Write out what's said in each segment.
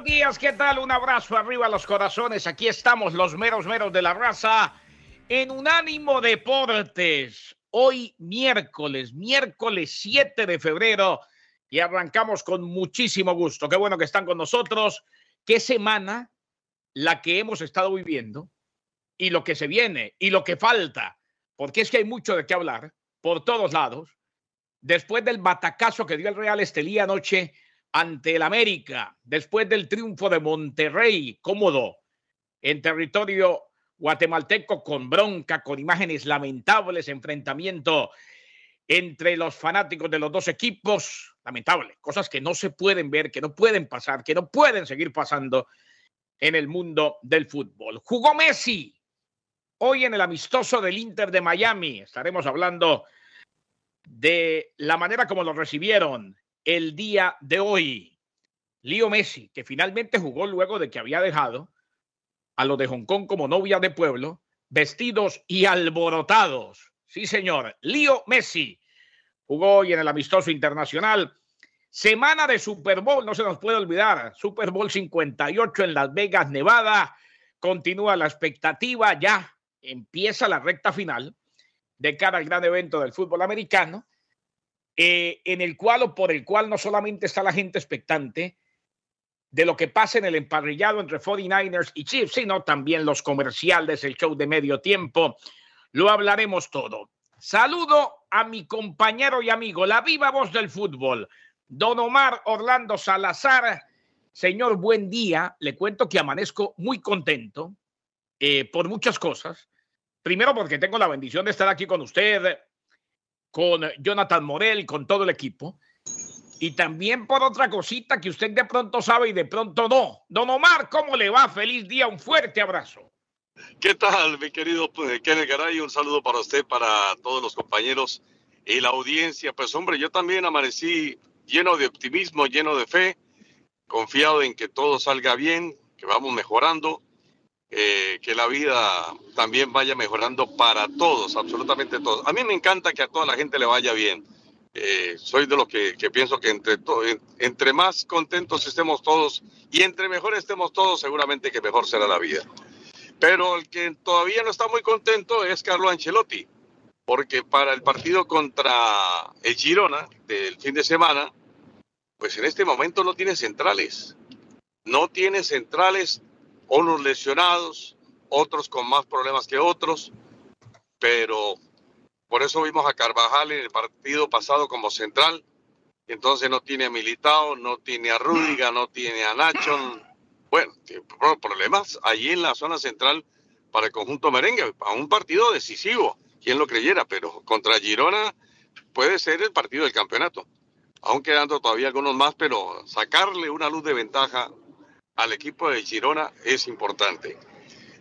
Buenos días, ¿qué tal? Un abrazo arriba a los corazones. Aquí estamos, los meros meros de la raza, en Unánimo Deportes. Hoy miércoles, miércoles 7 de febrero, y arrancamos con muchísimo gusto. Qué bueno que están con nosotros. Qué semana la que hemos estado viviendo y lo que se viene y lo que falta, porque es que hay mucho de qué hablar por todos lados. Después del batacazo que dio el Real Estelí anoche, ante el América después del triunfo de Monterrey, cómodo, en territorio guatemalteco con bronca, con imágenes lamentables, enfrentamiento entre los fanáticos de los dos equipos, lamentable, cosas que no se pueden ver, que no pueden pasar, que no pueden seguir pasando en el mundo del fútbol. Jugó Messi hoy en el amistoso del Inter de Miami. Estaremos hablando de la manera como lo recibieron, el día de hoy. Lío Messi, que finalmente jugó luego de que había dejado a los de Hong Kong como novia de pueblo, vestidos y alborotados. Sí, señor. Lío Messi jugó hoy en el amistoso internacional. Semana de Super Bowl, no se nos puede olvidar. Super Bowl 58 en Las Vegas, Nevada. Continúa la expectativa, ya empieza la recta final de cara al gran evento del fútbol americano. Eh, en el cual o por el cual no solamente está la gente expectante de lo que pasa en el emparrillado entre 49ers y Chiefs, sino también los comerciales, el show de medio tiempo. Lo hablaremos todo. Saludo a mi compañero y amigo, la viva voz del fútbol, don Omar Orlando Salazar. Señor, buen día. Le cuento que amanezco muy contento eh, por muchas cosas. Primero porque tengo la bendición de estar aquí con usted, con Jonathan Morel, con todo el equipo. Y también por otra cosita que usted de pronto sabe y de pronto no. Don Omar, ¿cómo le va? Feliz día, un fuerte abrazo. ¿Qué tal, mi querido pues, Kenneth Garay? Un saludo para usted, para todos los compañeros y la audiencia. Pues hombre, yo también amanecí lleno de optimismo, lleno de fe, confiado en que todo salga bien, que vamos mejorando eh, que la vida también vaya mejorando para todos, absolutamente todos. A mí me encanta que a toda la gente le vaya bien. Eh, soy de los que, pienso que entre, entre más contentos estemos todos y entre mejor estemos todos, seguramente que mejor será la vida. Pero el que todavía no está muy contento es Carlo Ancelotti, porque para el partido contra el Girona del fin de semana, pues en este momento no tiene centrales. No tiene centrales unos lesionados, otros con más problemas que otros, pero por eso vimos a Carvajal en el partido pasado como central, entonces no tiene a Militao, no tiene a Rúdiga, no tiene a Nacho, bueno, problemas allí en la zona central para el conjunto merengue, a un partido decisivo, quien lo creyera, pero contra Girona puede ser el partido del campeonato, aún quedando todavía algunos más, pero sacarle una luz de ventaja al equipo de Girona es importante.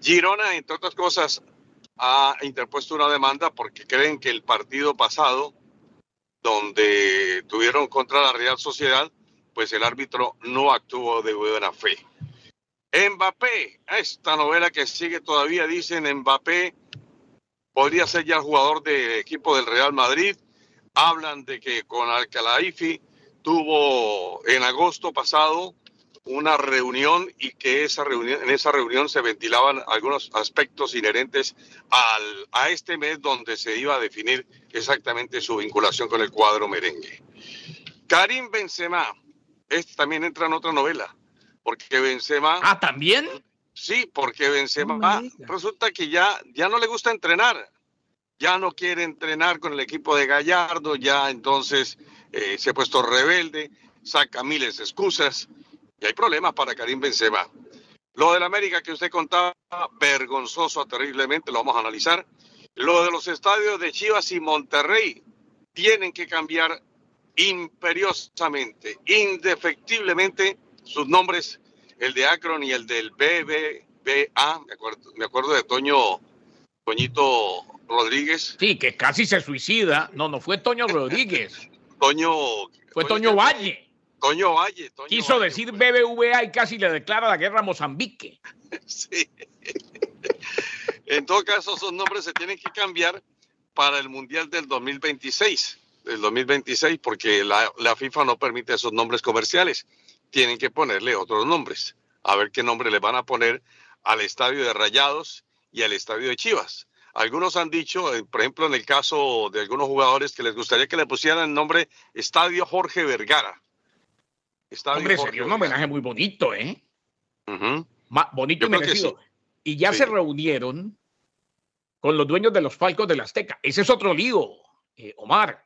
Girona, entre otras cosas, ha interpuesto una demanda porque creen que el partido pasado, donde tuvieron contra la Real Sociedad, pues el árbitro no actuó de buena fe. Mbappé, esta novela que sigue todavía, dicen Mbappé podría ser ya jugador del equipo del Real Madrid. Hablan de que con Alcalaifi tuvo en agosto pasado una reunión y que esa reunión, en esa reunión se ventilaban algunos aspectos inherentes al, a este mes donde se iba a definir exactamente su vinculación con el cuadro merengue. Karim Benzema, este también entra en otra novela, porque Benzema... Ah, ¿también? Sí, porque Benzema resulta que ya, ya no le gusta entrenar. ya no quiere entrenar con el equipo de Gallardo, ya entonces eh, se ha puesto rebelde, saca miles de excusas y hay problemas para Karim Benzema. Lo del América que usted contaba, vergonzoso terriblemente, lo vamos a analizar. Lo de los estadios de Chivas y Monterrey tienen que cambiar imperiosamente, indefectiblemente sus nombres, el de Akron y el del BBBA, me acuerdo, me acuerdo de Toño, Toñito Rodríguez. Sí, que casi se suicida. No, no fue Toño Rodríguez. Toño. Fue Toño Valle. Toño Valle. Quiso decir BBVA y casi le declara la guerra a Mozambique. sí. en todo caso, esos nombres se tienen que cambiar para el Mundial del 2026. Del 2026, porque la, la FIFA no permite esos nombres comerciales. Tienen que ponerle otros nombres. A ver qué nombre le van a poner al estadio de Rayados y al estadio de Chivas. Algunos han dicho, eh, por ejemplo, en el caso de algunos jugadores, que les gustaría que le pusieran el nombre Estadio Jorge Vergara. Hombre, sería un homenaje muy bonito, ¿eh? bonito y merecido. Y ya se reunieron con los dueños de los palcos del Azteca. Ese es otro lío, eh, Omar.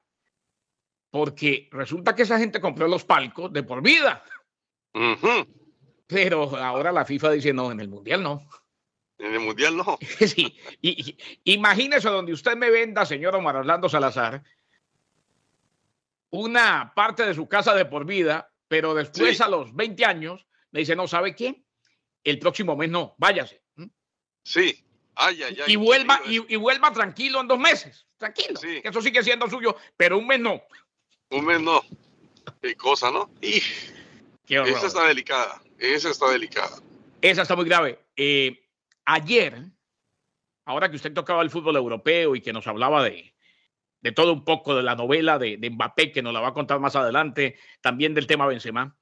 Porque resulta que esa gente compró los palcos de por vida. Pero ahora la FIFA dice no, en el Mundial no. En el Mundial no. sí. Y, imagínese donde usted me venda, señor Omar Orlando Salazar, una parte de su casa de por vida, pero después a los 20 años me dice, no, ¿sabe qué? El próximo mes no, váyase. ¿Mm? Sí. Ay, ay, ay, y, vuelva, y, vuelva tranquilo en dos meses. Tranquilo. Sí. Eso sigue siendo suyo, pero un mes no. Un mes no. Qué cosa, ¿no? Y... Esa está delicada. Esa está delicada. Esa está muy grave. Eh, ayer, ahora que usted tocaba el fútbol europeo y que nos hablaba de, de todo un poco de la novela de, de, Mbappé, que nos la va a contar más adelante, también del tema Benzema.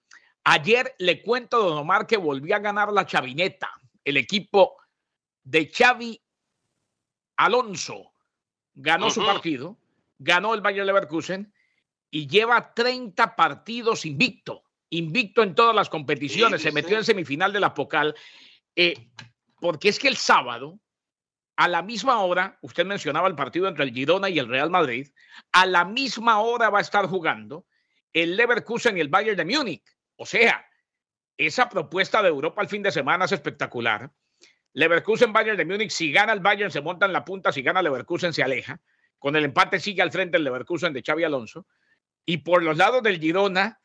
Ayer le cuento, don Omar, que volvió a ganar la chavineta, el equipo de Xavi Alonso. Ganó su partido, ganó el Bayern Leverkusen y lleva 30 partidos invicto, invicto en todas las competiciones, se metió en semifinal de la Pocal. Eh, porque es que el sábado, a la misma hora, usted mencionaba el partido entre el Girona y el Real Madrid, a la misma hora va a estar jugando el Leverkusen y el Bayern de Múnich. O sea, esa propuesta de Europa al fin de semana es espectacular. Leverkusen, Bayern de Múnich, si gana el Bayern se monta en la punta, si gana Leverkusen se aleja. Con el empate sigue al frente el Leverkusen de Xavi Alonso. Y por los lados del Girona,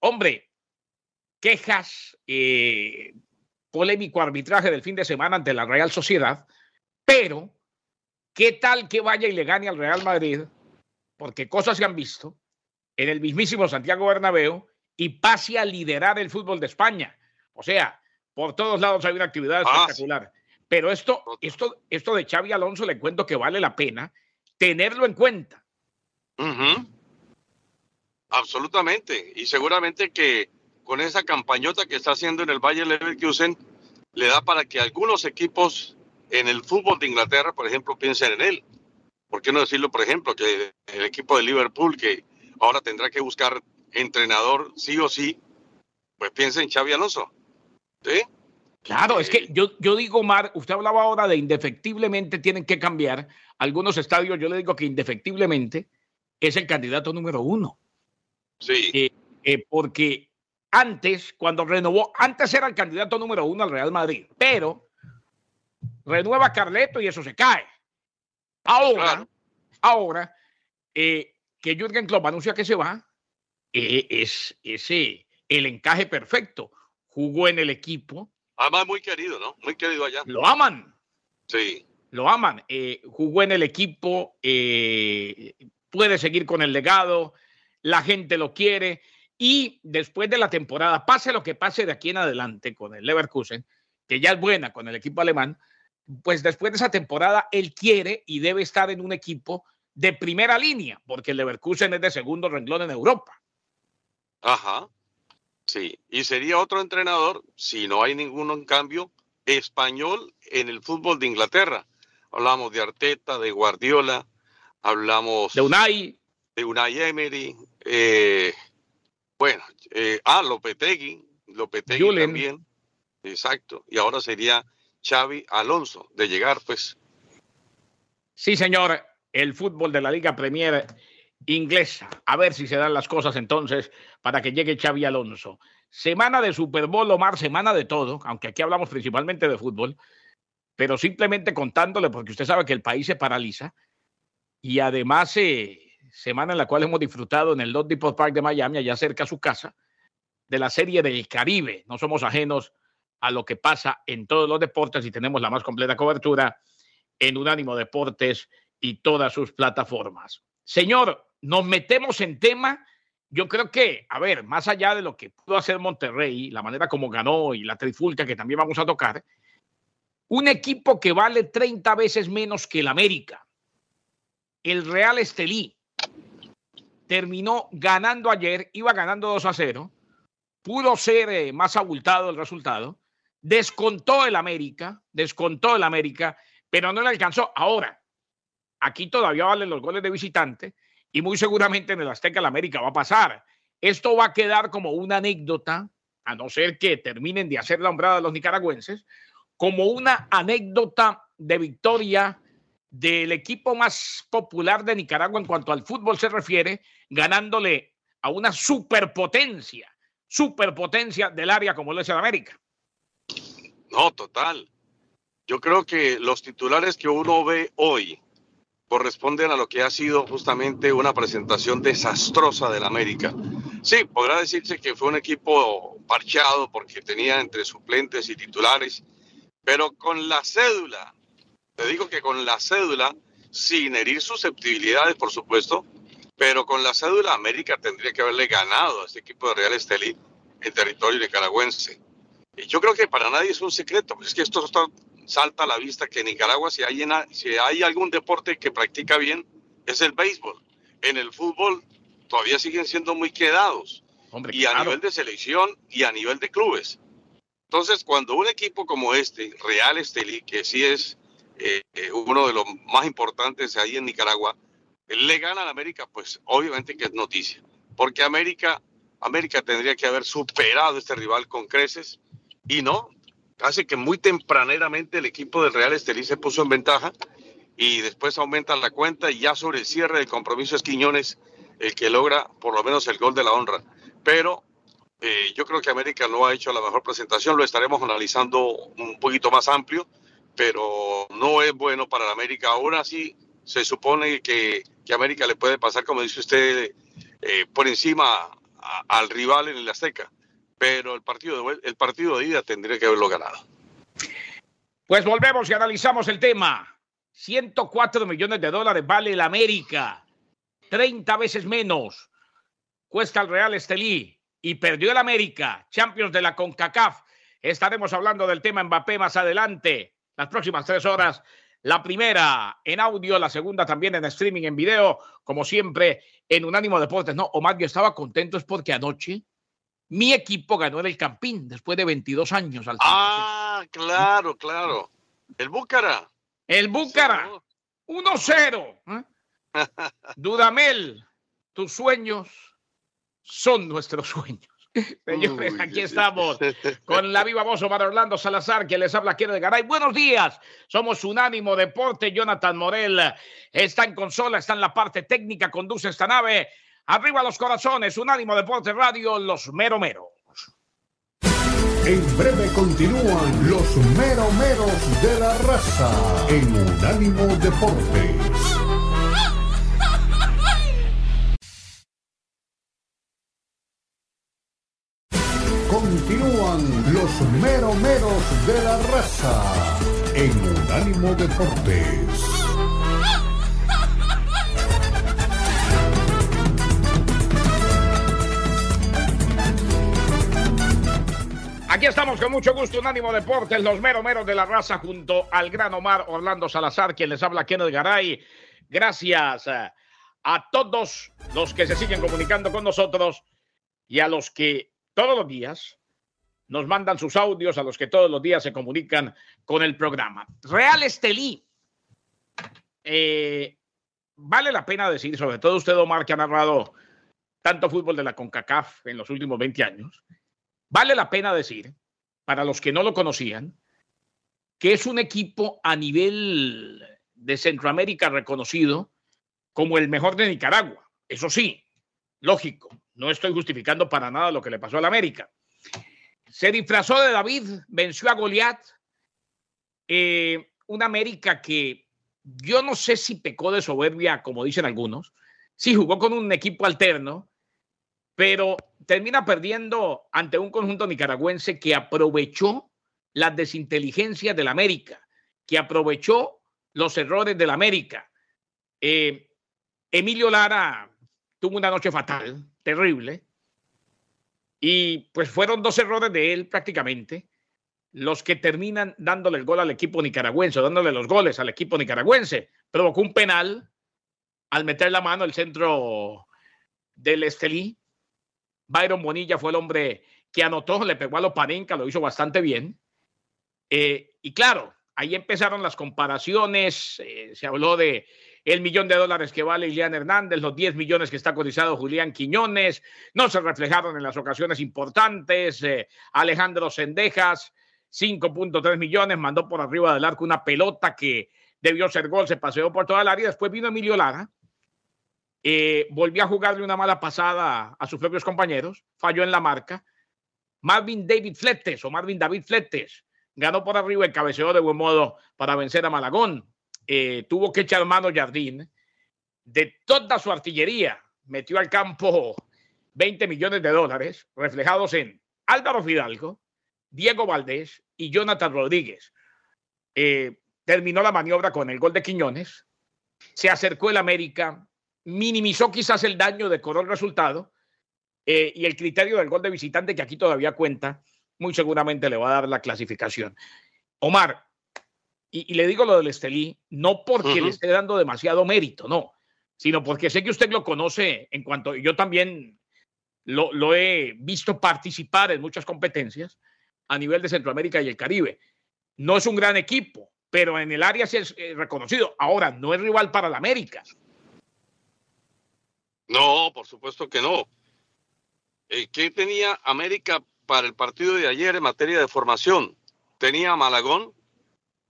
hombre, quejas, eh, polémico arbitraje del fin de semana ante la Real Sociedad, pero ¿qué tal que vaya y le gane al Real Madrid? Porque cosas se han visto en el mismísimo Santiago Bernabéu y pase a liderar el fútbol de España. O sea, por todos lados hay una actividad ah, espectacular. Pero esto, esto, esto de Xavi Alonso le cuento que vale la pena tenerlo en cuenta. Absolutamente. Y seguramente que con esa campañota que está haciendo en el Bayern Leverkusen, le da para que algunos equipos en el fútbol de Inglaterra, por ejemplo, piensen en él. ¿Por qué no decirlo, por ejemplo, que el equipo de Liverpool, que ahora tendrá que buscar entrenador sí o sí, pues piensa en Xavi Alonso? ¿Sí? Claro, es que eh, yo, yo digo, Mar, usted hablaba ahora de indefectiblemente tienen que cambiar algunos estadios. Yo le digo que indefectiblemente es el candidato número uno. Sí. Eh, eh, porque antes, cuando renovó, antes era el candidato número uno al Real Madrid, pero renueva Carleto y eso se cae. Ahora, ahora eh, que Jürgen Klopp anuncia que se va, eh, es ese el encaje perfecto. Jugó en el equipo. Además, muy querido, ¿no? Muy querido allá. Lo aman. Sí. Lo aman. Eh, jugó en el equipo, puede seguir con el legado, la gente lo quiere y después de la temporada, pase lo que pase de aquí en adelante con el Leverkusen, que ya es buena con el equipo alemán, pues después de esa temporada él quiere y debe estar en un equipo de primera línea, porque el Leverkusen es de segundo renglón en Europa. Ajá. Sí, y sería otro entrenador, si no hay ningún cambio, español en el fútbol de Inglaterra. Hablamos de Arteta, de Guardiola, hablamos de Unai, de Unai Emery, eh, bueno, eh, ah, Lopetegui, Lopetegui también. Exacto. Y ahora sería Xavi Alonso de llegar, pues. Sí, señor. el fútbol de la Liga Premier inglesa. A ver si se dan las cosas entonces para que llegue Xavi Alonso. Semana de Super Bowl, Omar, semana de todo, aunque aquí hablamos principalmente de fútbol, pero simplemente contándole, porque usted sabe que el país se paraliza y además eh, semana en la cual hemos disfrutado en el Lot Depot Park de Miami, allá cerca a su casa, de la serie del Caribe. No somos ajenos a lo que pasa en todos los deportes y tenemos la más completa cobertura en Unánimo Deportes y todas sus plataformas. Señor, nos metemos en tema. Yo creo que, a ver, más allá de lo que pudo hacer Monterrey, la manera como ganó y la trifulca que también vamos a tocar, un equipo que vale 30 veces menos que el América, el Real Estelí, terminó ganando ayer, iba ganando 2 a 0, pudo ser eh, más abultado el resultado, descontó el América, descontó el América, pero no le alcanzó. Ahora, aquí todavía valen los goles de visitante y muy seguramente en el Azteca el América va a pasar. Esto va a quedar como una anécdota, a no ser que terminen de hacer la hombrada a los nicaragüenses, como una anécdota de victoria del equipo más popular de Nicaragua en cuanto al fútbol se refiere, ganándole a una superpotencia, superpotencia del área como lo es el América. No, total. Yo creo que los titulares que uno ve hoy corresponden a lo que ha sido justamente una presentación desastrosa del América. Sí, podrá decirse que fue un equipo parcheado porque tenía entre suplentes y titulares, pero con la cédula, te digo que con la cédula, sin herir susceptibilidades, por supuesto, pero con la cédula América tendría que haberle ganado a este equipo de Real Estelí en territorio nicaragüense. Yo creo que para nadie es un secreto, pues es que esto está salta a la vista que en Nicaragua, si hay, si hay algún deporte que practica bien, es el béisbol. En el fútbol todavía siguen siendo muy quedados. y a nivel de selección y a nivel de clubes. Entonces, cuando un equipo como este, Real Estelí, que sí es eh, eh, uno de los más importantes ahí en Nicaragua, le gana a América, pues obviamente que es noticia. Porque América, América tendría que haber superado este rival con creces y no, casi que muy tempraneramente el equipo del Real Estelí se puso en ventaja y después aumenta la cuenta y ya sobre el cierre del compromiso es Quiñones el que logra por lo menos el gol de la honra. Pero eh, yo creo que América no ha hecho la mejor presentación, lo estaremos analizando un poquito más amplio, pero no es bueno para América. Aún así, se supone que, que América le puede pasar, como dice usted, eh, por encima al rival en el Azteca pero el partido, de, el partido de ida tendría que haberlo ganado. Pues volvemos y analizamos el tema. 104 millones de dólares vale el América. 30 veces menos cuesta el Real Estelí y perdió el América, Champions de la CONCACAF. Estaremos hablando del tema Mbappé más adelante, las próximas tres horas. La primera en audio, la segunda también en streaming, en video, como siempre en Unánimo Deportes. No, Omar, yo estaba contento es porque anoche mi equipo ganó en el Campín después de 22 años. Al ah, claro, claro. El Búcara. El Búcara. 1-0. ¿eh? Dudamel, tus sueños son nuestros sueños. Señores, aquí estamos con la viva voz Omar Orlando Salazar, que les habla aquí de Garay. Buenos días, somos Unánimo Deporte. Jonathan Morel está en consola, está en la parte técnica, conduce esta nave. Arriba los corazones, Unánimo Deporte Radio, los mero meros. En breve continúan los meromeros de la raza en Unánimo Deportes. Continúan los meromeros de la raza en Unánimo Deportes. Aquí estamos con mucho gusto, Unánimo Deportes, los mero meros de la raza, junto al gran Omar Orlando Salazar, quien les habla Kenneth Garay. Gracias eh, a todos los que se siguen comunicando con nosotros y a los que todos los días nos mandan sus audios, a los que todos los días se comunican con el programa. Real Estelí. Eh, vale la pena decir, sobre todo usted, Omar, que ha narrado tanto fútbol de la CONCACAF en los últimos 20 años Vale la pena decir, para los que no lo conocían, que es un equipo a nivel de Centroamérica reconocido como el mejor de Nicaragua. Eso sí, lógico, no estoy justificando para nada lo que le pasó al América. Se disfrazó de David, venció a Goliat. Eh, una América que yo no sé si pecó de soberbia, como dicen algunos. Sí, jugó con un equipo alterno, pero termina perdiendo ante un conjunto nicaragüense que aprovechó las desinteligencias del América, que aprovechó los errores del América. Eh, Emilio Lara tuvo una noche fatal, terrible, y pues fueron dos errores de él prácticamente los que terminan dándole el gol al equipo nicaragüense, dándole los goles al equipo nicaragüense. Provocó un penal al meter la mano el centro del Estelí. Byron Bonilla fue el hombre que anotó, le pegó a los Panenka, lo hizo bastante bien. Eh, y claro, ahí empezaron las comparaciones, eh, se habló de el millón de dólares que vale Ilian Hernández, los 10 millones que está cotizado Julián Quiñones, no se reflejaron en las ocasiones importantes, eh, Alejandro Sendejas, 5.3 millones, mandó por arriba del arco una pelota que debió ser gol, se paseó por toda el área, después vino Emilio Lara, volvió a jugarle una mala pasada a sus propios compañeros, falló en la marca, Marvin David Fletes o Marvin David Fletes ganó por arriba el cabeceo de buen modo para vencer a Malagón. Eh, tuvo que echar mano Jardín de toda su artillería. Metió al campo 20 millones de dólares reflejados en Álvaro Fidalgo, Diego Valdés y Jonathan Rodríguez. Eh, terminó la maniobra con el gol de Quiñones. Se acercó el América, minimizó quizás el daño, decoró el resultado. Eh, y el criterio del gol de visitante, que aquí todavía cuenta, muy seguramente le va a dar la clasificación. Omar, y, le digo lo del Estelí, no porque le esté dando demasiado mérito, no, sino porque sé que usted lo conoce en cuanto, yo también lo, lo he visto participar en muchas competencias a nivel de Centroamérica y el Caribe. No es un gran equipo, pero en el área sí es eh, reconocido. Ahora, no es rival para la América. No, por supuesto que no. Eh, ¿Qué tenía América para el partido de ayer en materia de formación. Tenía Malagón,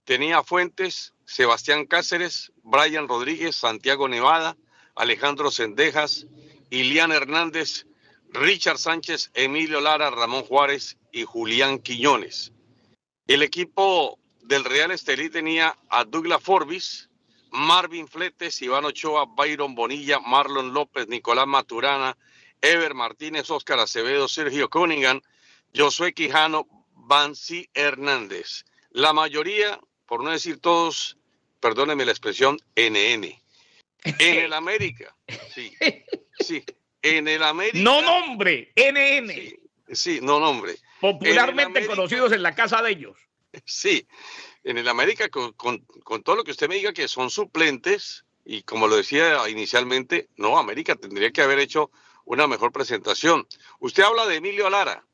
tenía Fuentes, Sebastián Cáceres, Brian Rodríguez, Santiago Nevada, Alejandro Sendejas, Ilian Hernández, Richard Sánchez, Emilio Lara, Ramón Juárez y Julián Quiñones. El equipo del Real Estelí tenía a Douglas Forbis, Marvin Fletes, Iván Ochoa, Byron Bonilla, Marlon López, Nicolás Maturana, Ever Martínez, Óscar Acevedo, Sergio Cunningham, Josué Quijano, Bansi Hernández. La mayoría, por no decir todos, perdónenme la expresión, NN. En el América, sí, sí, en el América. No nombre, NN. Sí, no nombre. Popularmente conocidos en la casa de ellos. Sí, en el América, con, con todo lo que usted me diga que son suplentes, y como lo decía inicialmente, no, América tendría que haber hecho una mejor presentación. Usted habla de Emilio Lara.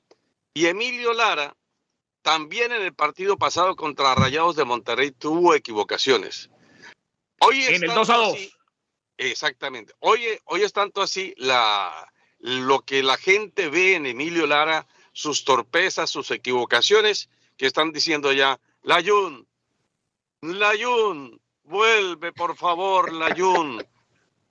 Y Emilio Lara también en el partido pasado contra Rayados de Monterrey tuvo equivocaciones. Hoy en el 2 a 2. exactamente. Hoy, hoy es tanto así la, lo que la gente ve en Emilio Lara, sus torpezas, sus equivocaciones, que están diciendo ya, Layun, Layun, vuelve por favor, Layun.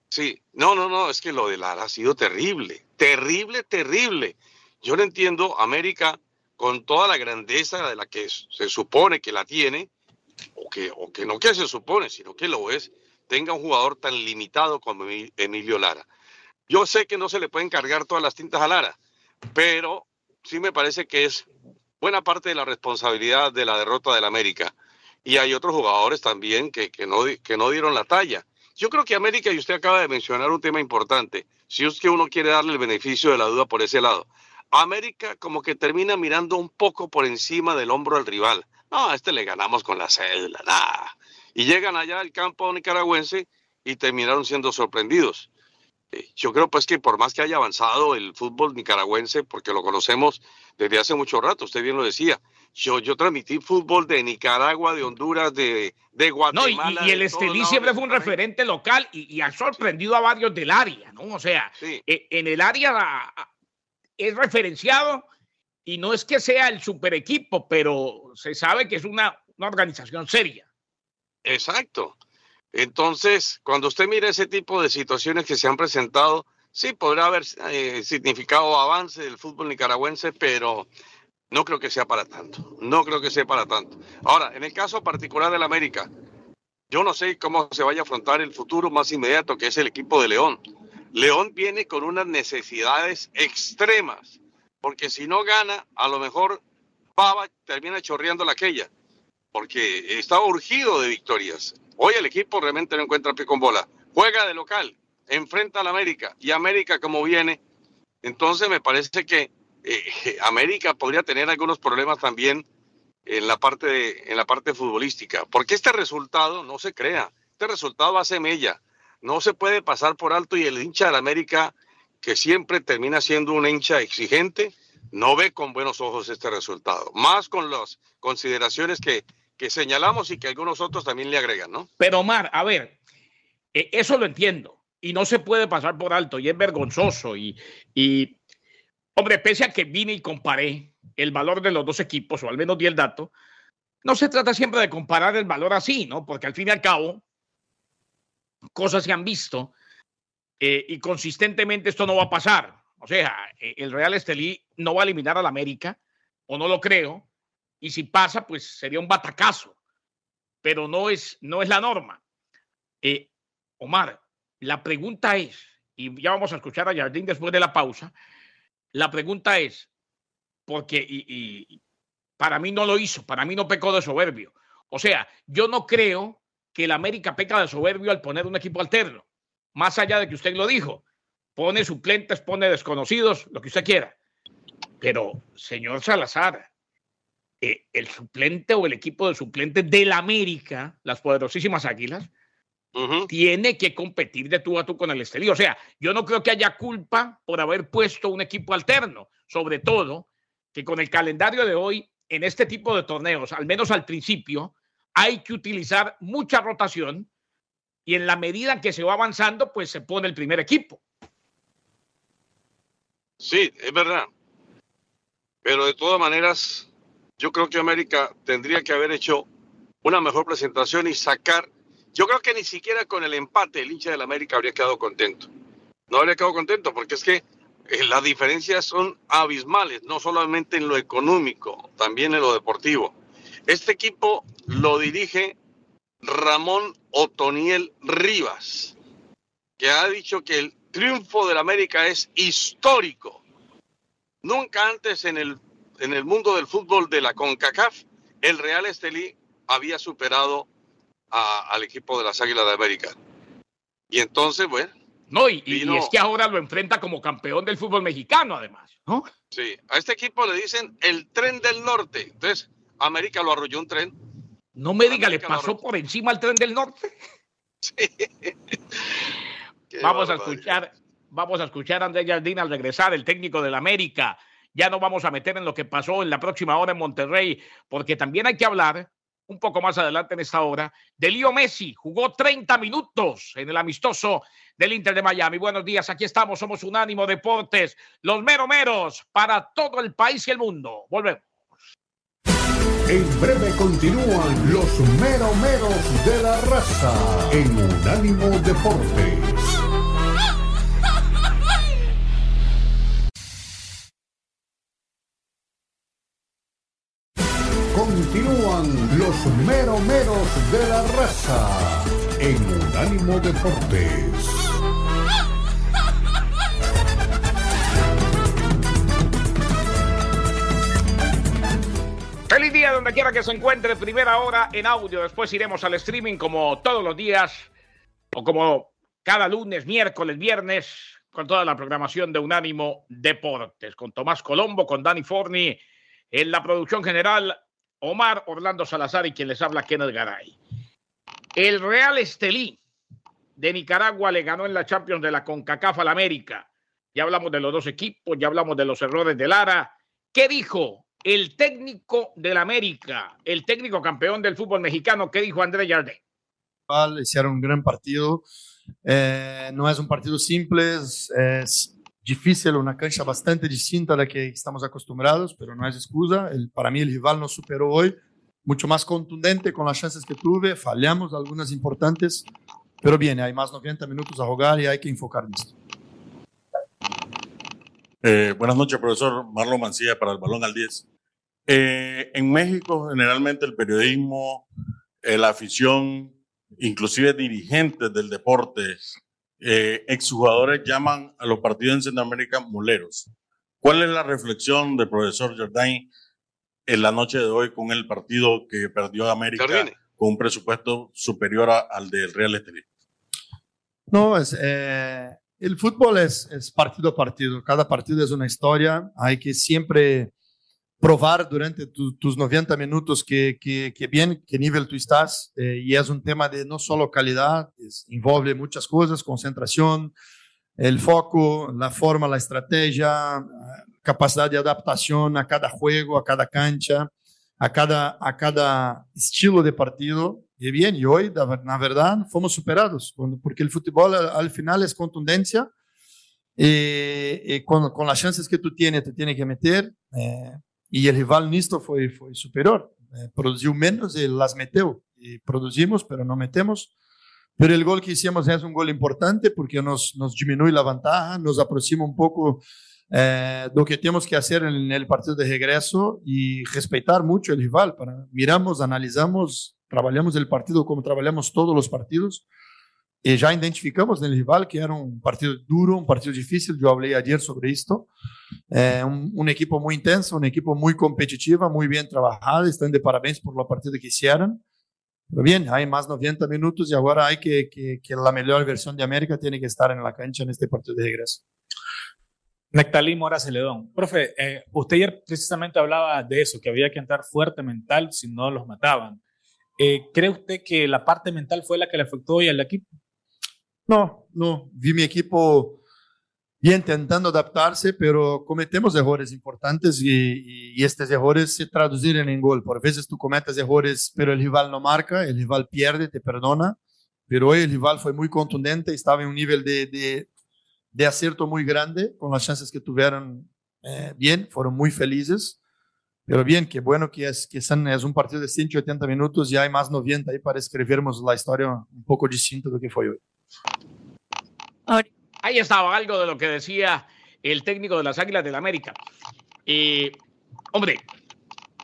Sí, no, no, no, es que lo de Lara ha sido terrible, terrible, terrible. Yo no entiendo, América, con toda la grandeza de la que se supone que la tiene, o que, o que no que se supone, sino que lo es, tenga un jugador tan limitado como Emilio Lara. Yo sé que no se le pueden cargar todas las tintas a Lara, pero sí me parece que es buena parte de la responsabilidad de la derrota del América. Y hay otros jugadores también que, que, no, que no dieron la talla. Yo creo que América, y usted acaba de mencionar un tema importante, si es que uno quiere darle el beneficio de la duda por ese lado. América como que termina mirando un poco por encima del hombro al rival. No, a este le ganamos con la cédula, nada. Y llegan allá al campo nicaragüense y terminaron siendo sorprendidos. Eh, yo creo pues que por más que haya avanzado el fútbol nicaragüense, porque lo conocemos desde hace mucho rato, usted bien lo decía, yo, yo transmití fútbol de Nicaragua, de Honduras, de, de Guatemala. No, y, el Estelí siempre fue un referente local y, ha sorprendido a varios del área, ¿no? O sea, eh, en el área es referenciado y no es que sea el super equipo, pero se sabe que es una, organización seria. Exacto. Entonces, cuando usted mira ese tipo de situaciones que se han presentado, sí, podrá haber eh, significado avance del fútbol nicaragüense, pero no creo que sea para tanto. No creo que sea para tanto. Ahora, en el caso particular del América, yo no sé cómo se vaya a afrontar el futuro más inmediato, que es el equipo de León. León viene con unas necesidades extremas, porque si no gana, a lo mejor Baba termina chorreando la aquella, porque estaba urgido de victorias. Hoy el equipo realmente no encuentra pie con bola. Juega de local, enfrenta al América y América como viene. Entonces me parece que eh, América podría tener algunos problemas también en la parte de, en la parte futbolística, porque este resultado no se crea, este resultado hace mella, no se puede pasar por alto y el hincha de América que siempre termina siendo un hincha exigente, no ve con buenos ojos este resultado, más con las consideraciones que, que señalamos y que algunos otros también le agregan, ¿no? Pero Omar, a ver, e, eso lo entiendo y no se puede pasar por alto y es vergonzoso y, y Hombre, pese a que vine y comparé el valor de los dos equipos, o al menos di el dato, no se trata siempre de comparar el valor así, ¿no? Porque al fin y al cabo, cosas se han visto eh, y consistentemente esto no va a pasar. O sea, eh, el Real Estelí no va a eliminar al América, o no lo creo, y si pasa, pues sería un batacazo, pero no es, no es la norma. Eh, Omar, la pregunta es, y ya vamos a escuchar a Jardín después de la pausa, la pregunta es, porque y, para mí no lo hizo, para mí no pecó de soberbio. O sea, yo no creo que el América peca de soberbio al poner un equipo alterno, más allá de que usted lo dijo, pone suplentes, pone desconocidos, lo que usted quiera. Pero, señor Salazar, eh, el suplente o el equipo de suplentes del América, las poderosísimas Águilas, tiene que competir de tú a tú con el Estelí. O sea, yo no creo que haya culpa por haber puesto un equipo alterno, sobre todo que con el calendario de hoy, en este tipo de torneos, al menos al principio, hay que utilizar mucha rotación y en la medida que se va avanzando, pues se pone el primer equipo. Sí, es verdad. Pero de todas maneras, yo creo que América tendría que haber hecho una mejor presentación y sacar yo creo que ni siquiera con el empate el hincha del América habría quedado contento. No habría quedado contento porque es que eh, las diferencias son abismales, no solamente en lo económico, también en lo deportivo. Este equipo lo dirige Ramón Otoniel Rivas, que ha dicho que el triunfo del América es histórico. Nunca antes en el, en el mundo del fútbol de la CONCACAF, el Real Estelí había superado al equipo de las Águilas de América. Y entonces, bueno. No, y, es que ahora lo enfrenta como campeón del fútbol mexicano, además, ¿no? Sí, a este equipo le dicen el tren del norte. Entonces, América lo arrolló un tren. No me diga, ¿le pasó por encima al tren del norte? Sí. vamos a escuchar, vamos a escuchar a Andrés Jardín al regresar, el técnico del América. Ya no vamos a meter en lo que pasó en la próxima hora en Monterrey, porque también hay que hablar un poco más adelante en esta hora, de Leo Messi. Jugó 30 minutos en el amistoso del Inter de Miami. Buenos días, aquí estamos, somos Unánimo Deportes, los meromeros para todo el país y el mundo. Volvemos. En breve continúan los meromeros de la raza en Unánimo Deportes. Los meromeros de la raza en Unánimo Deportes. Feliz día donde quiera que se encuentre, primera hora en audio, después iremos al streaming como todos los días o como cada lunes, miércoles, viernes, con toda la programación de Unánimo Deportes, con Tomás Colombo, con Dani Forni en la producción general, Omar Orlando Salazar y quien les habla Kenneth Garay. El Real Estelí de Nicaragua le ganó en la Champions de la CONCACAF al América. Ya hablamos de los dos equipos, ya hablamos de los errores de Lara. ¿Qué dijo el técnico del América, el técnico campeón del fútbol mexicano? ¿Qué dijo André Jardín? Hicieron un gran partido. Eh, no es un partido simple, es difícil, una cancha bastante distinta a la que estamos acostumbrados, pero no es excusa. El, para mí el rival nos superó hoy. mucho más contundente con las chances que tuve, fallamos algunas importantes, pero bien, hay más 90 minutos a jugar y hay que enfocar en esto. Eh, buenas noches, profesor Marlon Mancilla para el Balón al 10. Eh, en México, generalmente el periodismo, eh, la afición, inclusive dirigentes del deporte, exjugadores llaman a los partidos en Centroamérica moleros. ¿Cuál es la reflexión del profesor Jordan en la noche de hoy con el partido que perdió América con un presupuesto superior al del Real Estelí? No, es, el fútbol es, es, partido a partido, cada partido es una historia, hay que siempre probar durante tus 90 minutos que, que, que, bien, qué nivel tú estás, eh, y es un tema de no solo calidad, es, muchas cosas, concentración, el foco, la forma, la estrategia, capacidad de adaptación a cada juego, a cada cancha, a cada, a cada estilo de partido. Y bien, y hoy, na verdad, fomos superados, porque el fútbol al final es contundencia y, y con, con, las chances que tú tienes, te tiene que meter. Eh, y el rival nisto fue, fue superior. Eh, produció menos y las metió. Y producimos, pero no metemos. Pero el gol que hicimos es un gol importante porque nos, nos disminuye la ventaja, nos aproxima un poco eh, lo que tenemos que hacer en el partido de regreso y respetar mucho el rival. Miramos, analizamos trabajamos el partido como trabajamos todos los partidos y ya identificamos en el rival que era un partido duro, un partido difícil. Yo hablé ayer sobre esto. Eh, un, un, equipo muy intenso, un equipo muy competitivo, muy bien trabajado. Están de parabéns por la partida que hicieron. Pero bien, hay más 90 minutos y ahora hay que, que, que la mejor versión de América tiene que estar en la cancha en este partido de regreso. Nectalí Mora Celedón. Profe, eh, usted ayer precisamente hablaba de eso, que había que entrar fuerte mental si no los mataban. Eh, ¿Cree usted que la parte mental fue la que le afectó hoy al equipo? No, no. Vi mi equipo bien intentando adaptarse, pero cometemos errores importantes y, estos errores se traducirán en gol. Por veces tú cometes errores, pero el rival no marca, el rival pierde, te perdona. Pero hoy el rival fue muy contundente, estaba en un nivel de, de, de acierto muy grande con las chances que tuvieron eh, bien, fueron muy felices. Pero bien, qué bueno que es, que son, es un partido de 180 minutos y hay más 90 ahí para escribirnos la historia un poco distinta de lo que fue hoy. Ahí estaba algo de lo que decía el técnico de las Águilas del la América. Eh, hombre,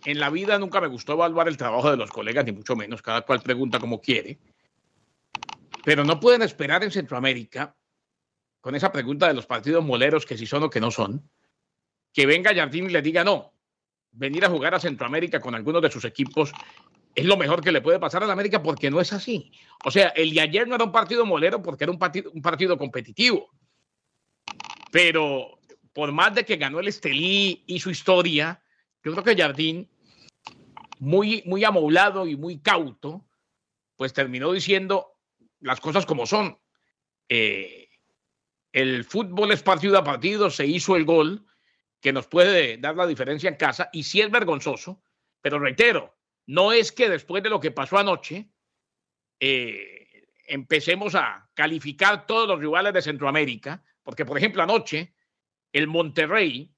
en la vida nunca me gustó evaluar el trabajo de los colegas, ni mucho menos, cada cual pregunta como quiere. Pero no pueden esperar en Centroamérica, con esa pregunta de los partidos moleros, que si son o que no son, que venga Jardín y le diga no, venir a jugar a Centroamérica con algunos de sus equipos es lo mejor que le puede pasar a la América porque no es así. O sea, el de ayer no era un partido molero porque era un partido, un partido competitivo. Pero por más de que ganó el Estelí y su historia, yo creo que Jardín, muy, muy amoblado y muy cauto, pues terminó diciendo las cosas como son. Eh, el fútbol es partido a partido, se hizo el gol que nos puede dar la diferencia en casa y sí es vergonzoso, pero reitero, no es que después de lo que pasó anoche eh, empecemos a calificar todos los rivales de Centroamérica, porque por ejemplo anoche el Monterrey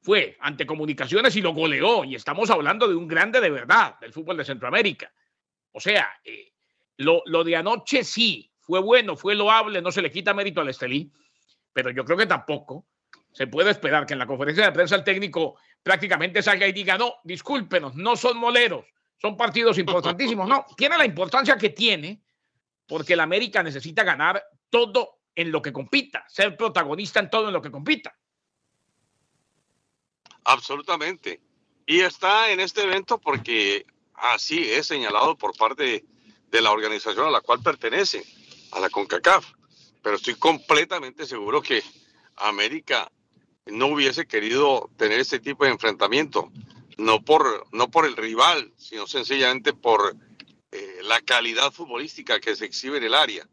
fue ante comunicaciones y lo goleó y estamos hablando de un grande de verdad del fútbol de Centroamérica. O sea, eh, lo, lo de anoche sí fue bueno, fue loable, no se le quita mérito al Estelí, pero yo creo que tampoco se puede esperar que en la conferencia de prensa el técnico prácticamente salga y diga, no, discúlpenos, no son moleros, son partidos importantísimos. No, tiene la importancia que tiene porque el América necesita ganar todo en lo que compita, ser protagonista en todo en lo que compita. Absolutamente. Y está en este evento porque así es señalado por parte de la organización a la cual pertenece, a la CONCACAF. Pero estoy completamente seguro que América no hubiese querido tener este tipo de enfrentamiento, no por, no por el rival, sino sencillamente por eh, la calidad futbolística que se exhibe en el área.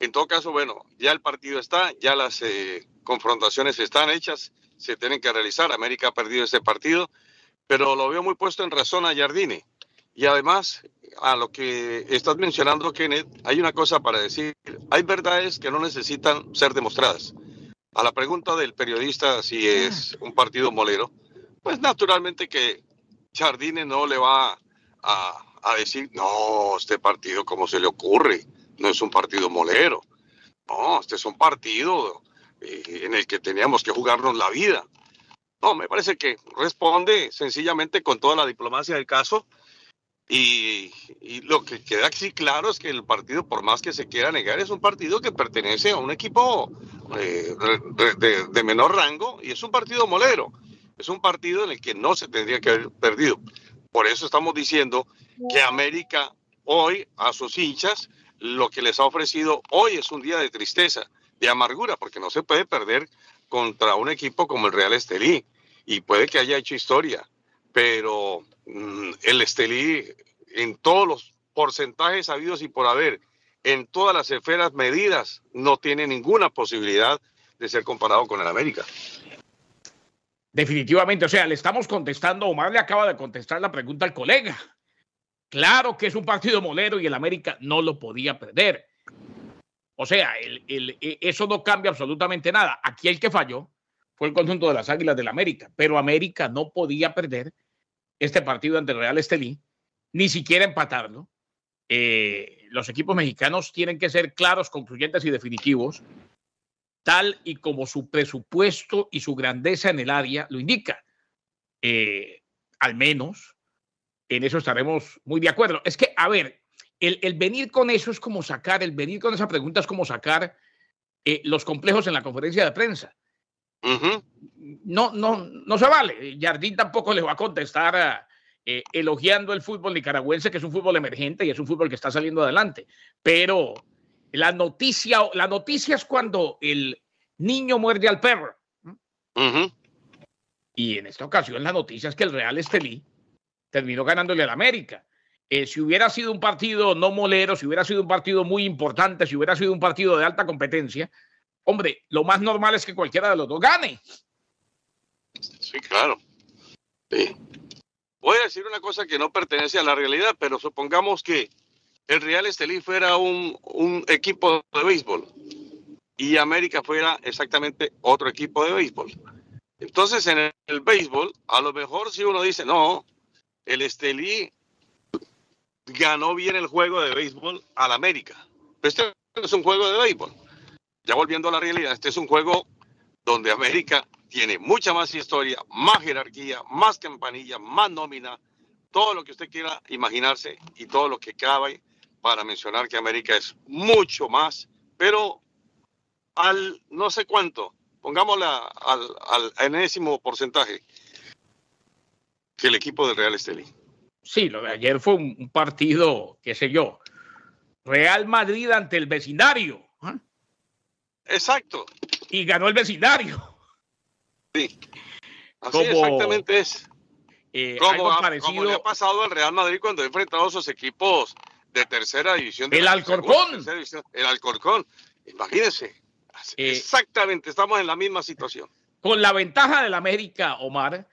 En todo caso, bueno, ya el partido está, ya las eh, confrontaciones están hechas, se tienen que realizar. América ha perdido ese partido, pero lo veo muy puesto en razón a Jardine. Y además, a lo que estás mencionando, Kenneth, hay una cosa para decir. Hay verdades que no necesitan ser demostradas. A la pregunta del periodista si es un partido molero, pues naturalmente que Jardine no le va a, a decir, no, este partido, ¿cómo se le ocurre? No es un partido molero. No, este es un partido eh, en el que teníamos que jugarnos la vida. No, me parece que responde sencillamente con toda la diplomacia del caso. Y, y, lo que queda así claro es que el partido, por más que se quiera negar, es un partido que pertenece a un equipo eh, de, de, menor rango y es un partido molero. Es un partido en el que no se tendría que haber perdido. Por eso estamos diciendo que América hoy a sus hinchas lo que les ha ofrecido hoy es un día de tristeza, de amargura, porque no se puede perder contra un equipo como el Real Estelí y puede que haya hecho historia, pero el Estelí en todos los porcentajes habidos y por haber, en todas las esferas medidas, no tiene ninguna posibilidad de ser comparado con el América. Definitivamente, o sea, le estamos contestando, Omar le acaba de contestar la pregunta al colega. Claro que es un partido molero y el América no lo podía perder. O sea, el, eso no cambia absolutamente nada. Aquí el que falló fue el conjunto de las Águilas del América, pero América no podía perder este partido ante el Real Estelí, ni siquiera empatarlo. Eh, los equipos mexicanos tienen que ser claros, concluyentes y definitivos, tal y como su presupuesto y su grandeza en el área lo indica. Eh, al menos en eso estaremos muy de acuerdo. Es que, a ver, el, venir con eso es como sacar, el venir con esa pregunta es como sacar eh, los complejos en la conferencia de prensa. Uh -huh. No, no, no se vale. Jardín tampoco le va a contestar a, eh, elogiando el fútbol nicaragüense, que es un fútbol emergente y es un fútbol que está saliendo adelante. Pero la noticia, la noticia es cuando el niño muerde al perro. Uh -huh. Y en esta ocasión la noticia es que el Real Estelí terminó ganándole al América. Eh, si hubiera sido un partido no molero, si hubiera sido un partido muy importante, si hubiera sido un partido de alta competencia, hombre, lo más normal es que cualquiera de los dos gane. Sí, claro. Sí. Voy a decir una cosa que no pertenece a la realidad, pero supongamos que el Real Estelí fuera un, equipo de béisbol y América fuera exactamente otro equipo de béisbol. Entonces, en el, béisbol, a lo mejor si uno dice, no, el Estelí ganó bien el juego de béisbol al América. Este es un juego de béisbol. Ya volviendo a la realidad, este es un juego donde América tiene mucha más historia, más jerarquía, más campanilla, más nómina, todo lo que usted quiera imaginarse y todo lo que cabe para mencionar que América es mucho más, pero al no sé cuánto, pongámosla al, enésimo porcentaje que el equipo del Real Estelí. Sí, lo de ayer fue un, partido, qué sé yo, Real Madrid ante el vecindario. Exacto. Y ganó el vecindario. Sí. Así como, exactamente es. Eh, como, ha, parecido, como le ha pasado al Real Madrid cuando ha enfrentado a sus equipos de tercera división. De el Alcorcón. División, el Alcorcón. Imagínense. Eh, exactamente, estamos en la misma situación. Con la ventaja del América, Omar,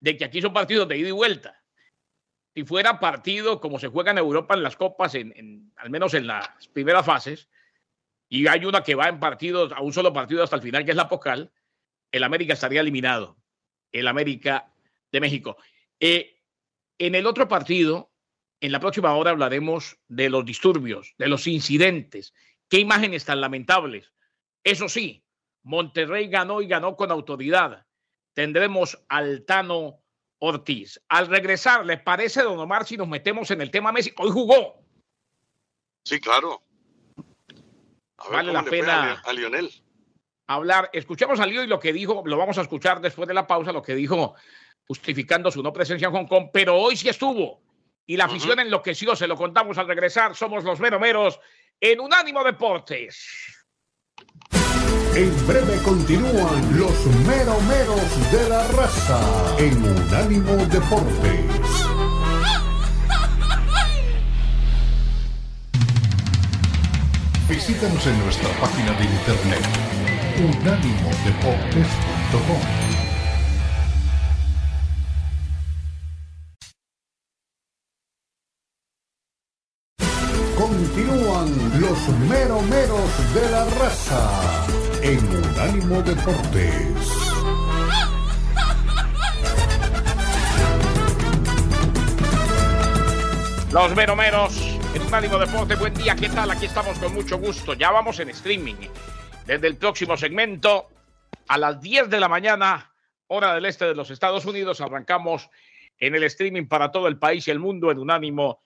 de que aquí son partidos de ida y vuelta. Si fuera partido como se juega en Europa en las copas, en, en, al menos en las primeras fases, y hay una que va en partidos, a un solo partido hasta el final, que es la Pocal, el América estaría eliminado. El América de México. Eh, en el otro partido, en la próxima hora hablaremos de los disturbios, de los incidentes. Qué imágenes tan lamentables. Eso sí, Monterrey ganó y ganó con autoridad. Tendremos al Tano Ortiz. Al regresar, ¿les parece, don Omar, si nos metemos en el tema Messi? Hoy jugó. Sí, claro. Vale la pena a, a Lionel. hablar. Escuchemos a Leo y lo que dijo, lo vamos a escuchar después de la pausa, lo que dijo justificando su no presencia en Hong Kong, pero hoy sí estuvo. Y la afición uh -huh. enloqueció, se lo contamos al regresar. Somos los meromeros en Unánimo Deportes. En breve continúan los meromeros de la raza en Unánimo Deportes. Visítanos en nuestra página de internet unánimodeportes.com. Continúan los meromeros de la raza en Unánimo Deportes. Los meromeros en un ánimo deporte. Buen día, ¿qué tal? Aquí estamos con mucho gusto. Ya vamos en streaming. Desde el próximo segmento, a las 10 de la mañana, hora del este de los Estados Unidos, arrancamos en el streaming para todo el país y el mundo en Unánimo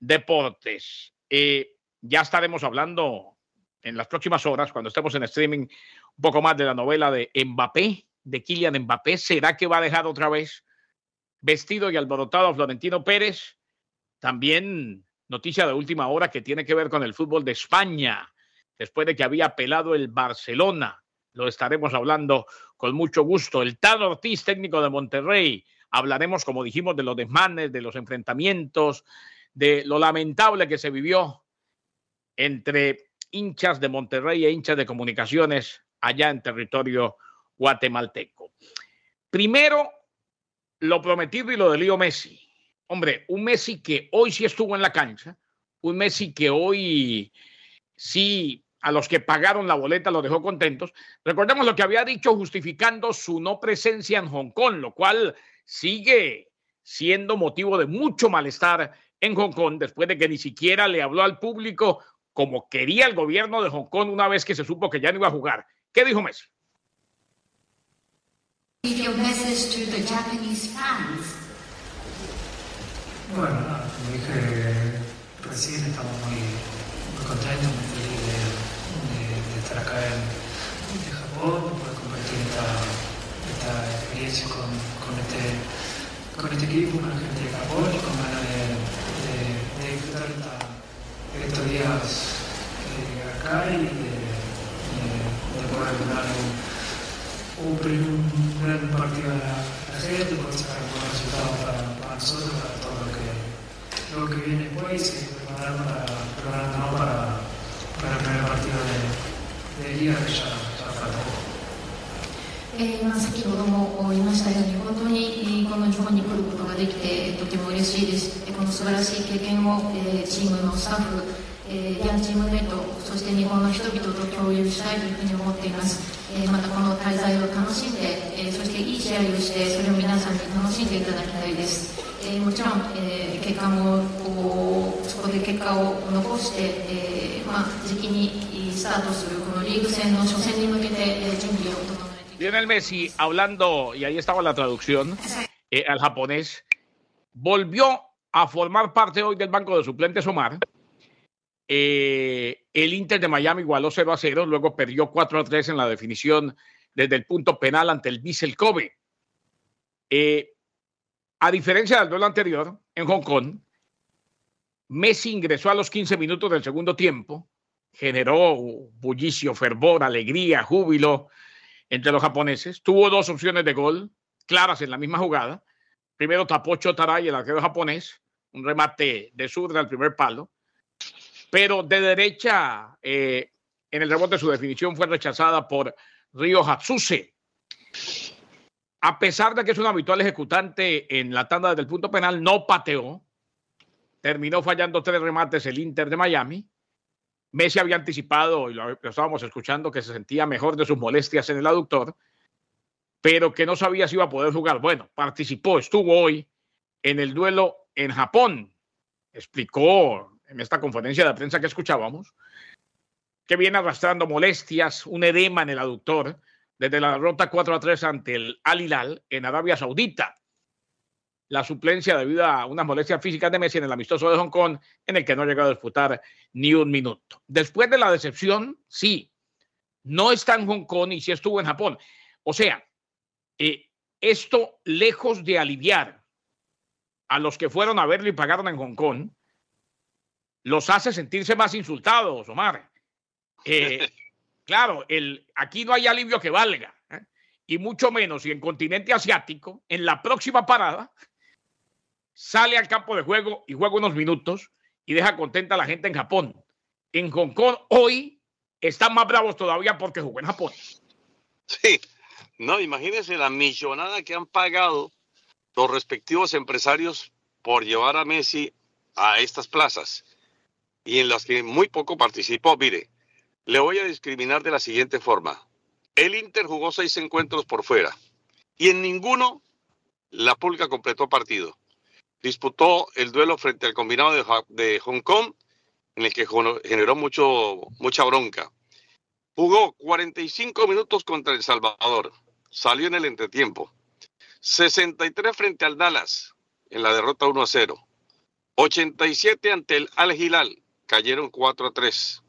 Deportes. Eh, ya estaremos hablando en las próximas horas, cuando estemos en streaming, un poco más de la novela de Mbappé, de Kylian Mbappé. ¿Será que va a dejar otra vez vestido y alborotado a Florentino Pérez? También noticia de última hora que tiene que ver con el fútbol de España, después de que había apelado el Barcelona. Lo estaremos hablando con mucho gusto. El Tad Ortiz, técnico de Monterrey. Hablaremos, como dijimos, de los desmanes, de los enfrentamientos, de lo lamentable que se vivió entre hinchas de Monterrey e hinchas de comunicaciones allá en territorio guatemalteco. Primero, lo prometido y lo de Lío Messi hombre, un Messi que hoy sí estuvo en la cancha, un Messi que hoy sí a los que pagaron la boleta los dejó contentos. Recordemos lo que había dicho justificando su no presencia en Hong Kong, lo cual sigue siendo motivo de mucho malestar en Hong Kong después de que ni siquiera le habló al público como quería el gobierno de Hong Kong una vez que se supo que ya no iba a jugar. ¿Qué dijo Messi? Bueno, como dije recién, estamos muy, contentos, muy felices de, estar acá en, Japón, de poder compartir esta, esta experiencia con, este, este equipo, con la gente de Japón. Y con ganas de, de, disfrutar estos días eh, acá y de, poder ganar un, un, gran partido a la, gente, poder sacar un buen resultado para, para nosotros, para todos lo que viene después y preparar para, preparándonos para, para el primer partido de, de Liga que ya, ya falta poco. えーまあ、先ほども言いましたように本当にこの日本に来ることができてとても嬉しいですこの素晴らしい経験を、えー、チームのスタッフ、えー、ヤンチームメイトそして日本の人々と共有したいというふうに思っています、えー、またこの滞在を楽しんで、えー、そしていい試合をしてそれを皆さんに楽しんでいただきたいです。えー、もちろん、えー、結果もこうそこで結果を残して、えーまあ、時期にスタートするこのリーグ戦の初戦に向けて、えー、準備を整えて Lionel Messi hablando, y ahí estaba la traducción eh, al japonés, volvió a formar parte hoy del banco de suplentes Omar. Eh, el Inter de Miami igualó 0 a 0, luego perdió 4 a 3 en la definición desde el punto penal ante el Vissel Kobe. Eh, a diferencia del duelo anterior en Hong Kong, Messi ingresó a los 15 minutos del segundo tiempo, generó bullicio, fervor, alegría, júbilo entre los japoneses. Tuvo dos opciones de gol claras en la misma jugada. Primero tapó Chotaray, el arquero japonés, un remate de zurda al primer palo. Pero de derecha, eh, en el rebote, su definición fue rechazada por Ryo Hatsuse a pesar de que es un habitual ejecutante en la tanda del punto penal, no pateó. Terminó fallando tres remates el Inter de Miami. Messi había anticipado, y lo, estábamos escuchando, que se sentía mejor de sus molestias en el aductor, pero que no sabía si iba a poder jugar. Bueno, participó, estuvo hoy en el duelo en Japón. Explicó en esta conferencia de prensa que escuchábamos que viene arrastrando molestias, un edema en el aductor desde la derrota 4 a 3 ante el Al Hilal en Arabia Saudita. La suplencia debido a unas molestias físicas de Messi en el amistoso de Hong Kong, en el que no ha llegado a disputar ni un minuto. Después de la decepción, sí, no está en Hong Kong y sí estuvo en Japón. O sea, eh, esto lejos de aliviar a los que fueron a verlo y pagaron en Hong Kong, los hace sentirse más insultados, Omar. Eh, Claro, el, aquí no hay alivio que valga, ¿eh? y mucho menos y en continente asiático, en la próxima parada, sale al campo de juego y juega unos minutos y deja contenta a la gente en Japón. En Hong Kong hoy están más bravos todavía porque jugó en Japón. Sí, no, imagínense la millonada que han pagado los respectivos empresarios por llevar a Messi a estas plazas y en las que muy poco participó. Mire, le voy a discriminar de la siguiente forma. El Inter jugó seis encuentros por fuera y en ninguno la Pulga completó partido. disputó el duelo frente al combinado de, Hong Kong, en el que generó mucho, mucha bronca. Jugó 45 minutos contra El Salvador, salió en el entretiempo. 63 frente al Dallas, en la derrota 1 a 0. 87 ante el Al Hilal, cayeron 4 a 3.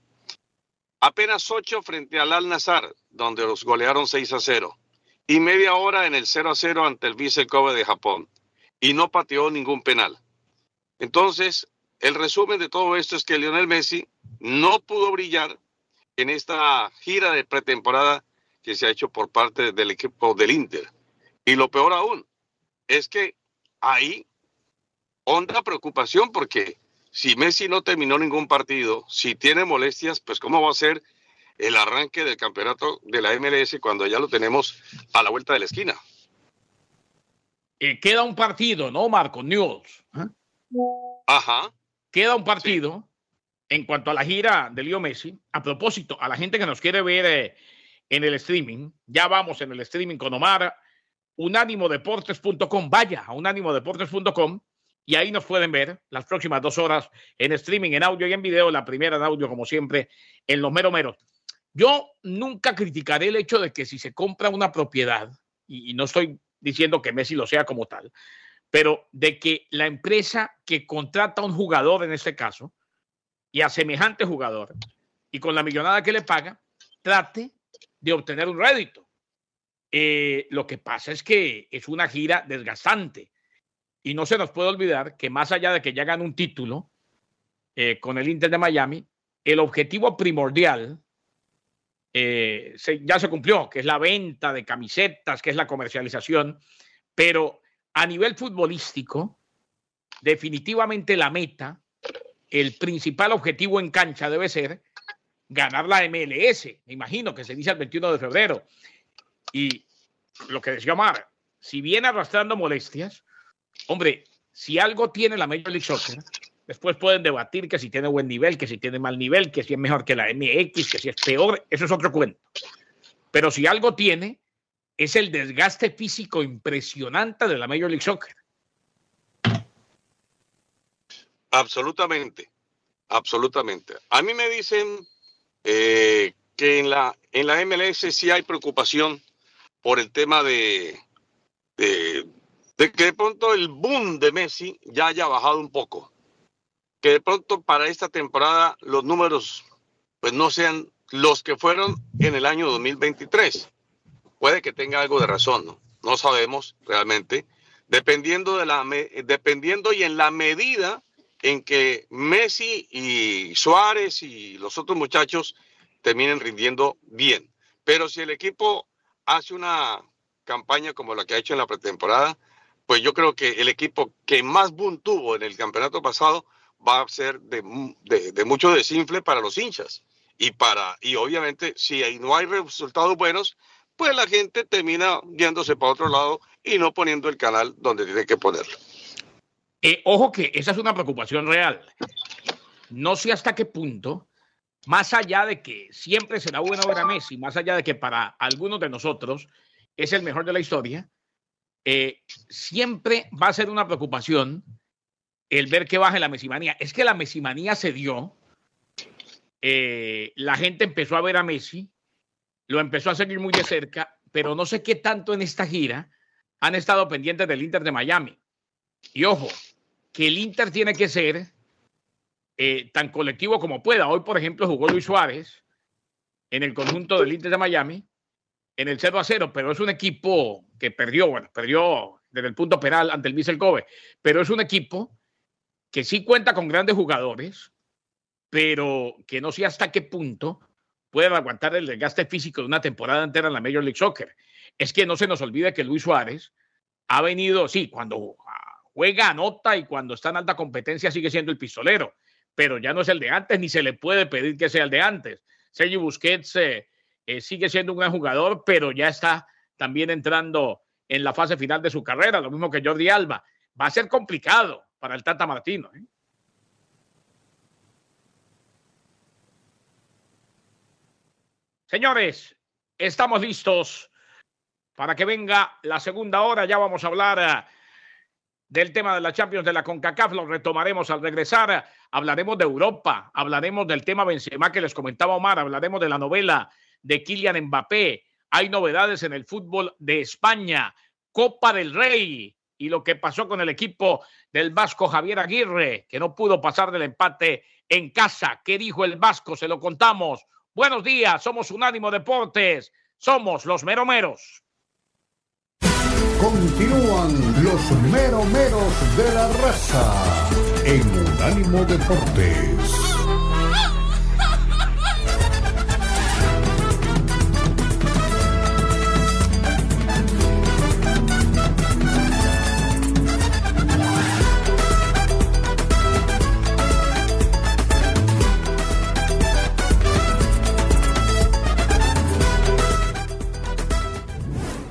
Apenas 8 frente al Al Nazar, donde los golearon 6 a 0. Y media hora en el 0 a 0 ante el Vissel Kobe de Japón. Y no pateó ningún penal. Entonces, el resumen de todo esto es que Lionel Messi no pudo brillar en esta gira de pretemporada que se ha hecho por parte del equipo del Inter. Y lo peor aún es que ahí honda preocupación porque si Messi no terminó ningún partido, si tiene molestias, pues cómo va a ser el arranque del campeonato de la MLS cuando ya lo tenemos a la vuelta de la esquina. Eh, queda un partido, ¿no, Marco News? Ajá. Queda un partido en cuanto a la gira de Leo Messi. A propósito, a la gente que nos quiere ver eh, en el streaming, ya vamos en el streaming con Omar, unánimodeportes.com. Vaya a unánimodeportes.com y ahí nos pueden ver las próximas dos horas en streaming, en audio y en video. La primera en audio, como siempre, en los mero meros. Yo nunca criticaré el hecho de que si se compra una propiedad, y, no estoy diciendo que Messi lo sea como tal, pero de que la empresa que contrata a un jugador, en este caso, y a semejante jugador, y con la millonada que le paga, trate de obtener un rédito. Eh, lo que pasa es que es una gira desgastante y no se nos puede olvidar que más allá de que ya ganó un título eh, con el Inter de Miami, el objetivo primordial eh, ya se cumplió, que es la venta de camisetas, que es la comercialización, pero a nivel futbolístico, definitivamente la meta, el principal objetivo en cancha debe ser ganar la MLS, me imagino que se dice el 21 de febrero. Y lo que decía Omar, si viene arrastrando molestias, hombre, si algo tiene la Major League Soccer, después pueden debatir que si tiene buen nivel, que si tiene mal nivel, que si es mejor que la MX, que si es peor, eso es otro cuento. Pero si algo tiene, es el desgaste físico impresionante de la Major League Soccer. Absolutamente, absolutamente. A mí me dicen eh, que en la, en la MLS sí hay preocupación por el tema de, de, de, que de pronto el boom de Messi ya haya bajado un poco. Que de pronto para esta temporada los números pues no sean los que fueron en el año 2023 puede que tenga algo de razón, ¿no? No sabemos realmente, dependiendo de la dependiendo y en la medida en que Messi y Suárez y los otros muchachos terminen rindiendo bien. Pero si el equipo hace una campaña como la que ha hecho en la pretemporada, pues yo creo que el equipo que más boom tuvo en el campeonato pasado va a ser de, de, mucho desinfle para los hinchas. Y, para, y obviamente, si no hay resultados buenos, pues la gente termina yéndose para otro lado y no poniendo el canal donde tiene que ponerlo. Eh, ojo que esa es una preocupación real. No sé hasta qué punto, más allá de que siempre será bueno ver a Messi, más allá de que para algunos de nosotros es el mejor de la historia, eh, siempre va a ser una preocupación el ver que baje la mesimanía. Es que la mesimanía se dio, eh, la gente empezó a ver a Messi, lo empezó a seguir muy de cerca, pero no sé qué tanto en esta gira han estado pendientes del Inter de Miami. Y ojo, que el Inter tiene que ser eh, tan colectivo como pueda. Hoy, por ejemplo, jugó Luis Suárez en el conjunto del Inter de Miami en el 0 a 0, pero es un equipo que perdió, bueno, perdió desde el punto penal ante el Vissel Kobe, pero es un equipo que sí cuenta con grandes jugadores, pero que no sé hasta qué punto pueden aguantar el desgaste físico de una temporada entera en la Major League Soccer. Es que no se nos olvide que Luis Suárez ha venido, sí, cuando juega, anota y cuando está en alta competencia sigue siendo el pistolero, pero ya no es el de antes ni se le puede pedir que sea el de antes. Sergio Busquets eh, eh, sigue siendo un gran jugador, pero ya está también entrando en la fase final de su carrera, lo mismo que Jordi Alba. Va a ser complicado para el Tata Martino. ¿eh? Señores, estamos listos para que venga la segunda hora. Ya vamos a hablar del tema de la Champions de la CONCACAF, lo retomaremos al regresar. Hablaremos de Europa, hablaremos del tema Benzema que les comentaba Omar, hablaremos de la novela de Kylian Mbappé. Hay novedades en el fútbol de España, Copa del Rey y lo que pasó con el equipo del Vasco Javier Aguirre, que no pudo pasar del empate en casa. ¿Qué dijo el Vasco? Se lo contamos. Buenos días, somos Unánimo Deportes, somos los meromeros. Continúan los meromeros de la raza en Unánimo Deportes.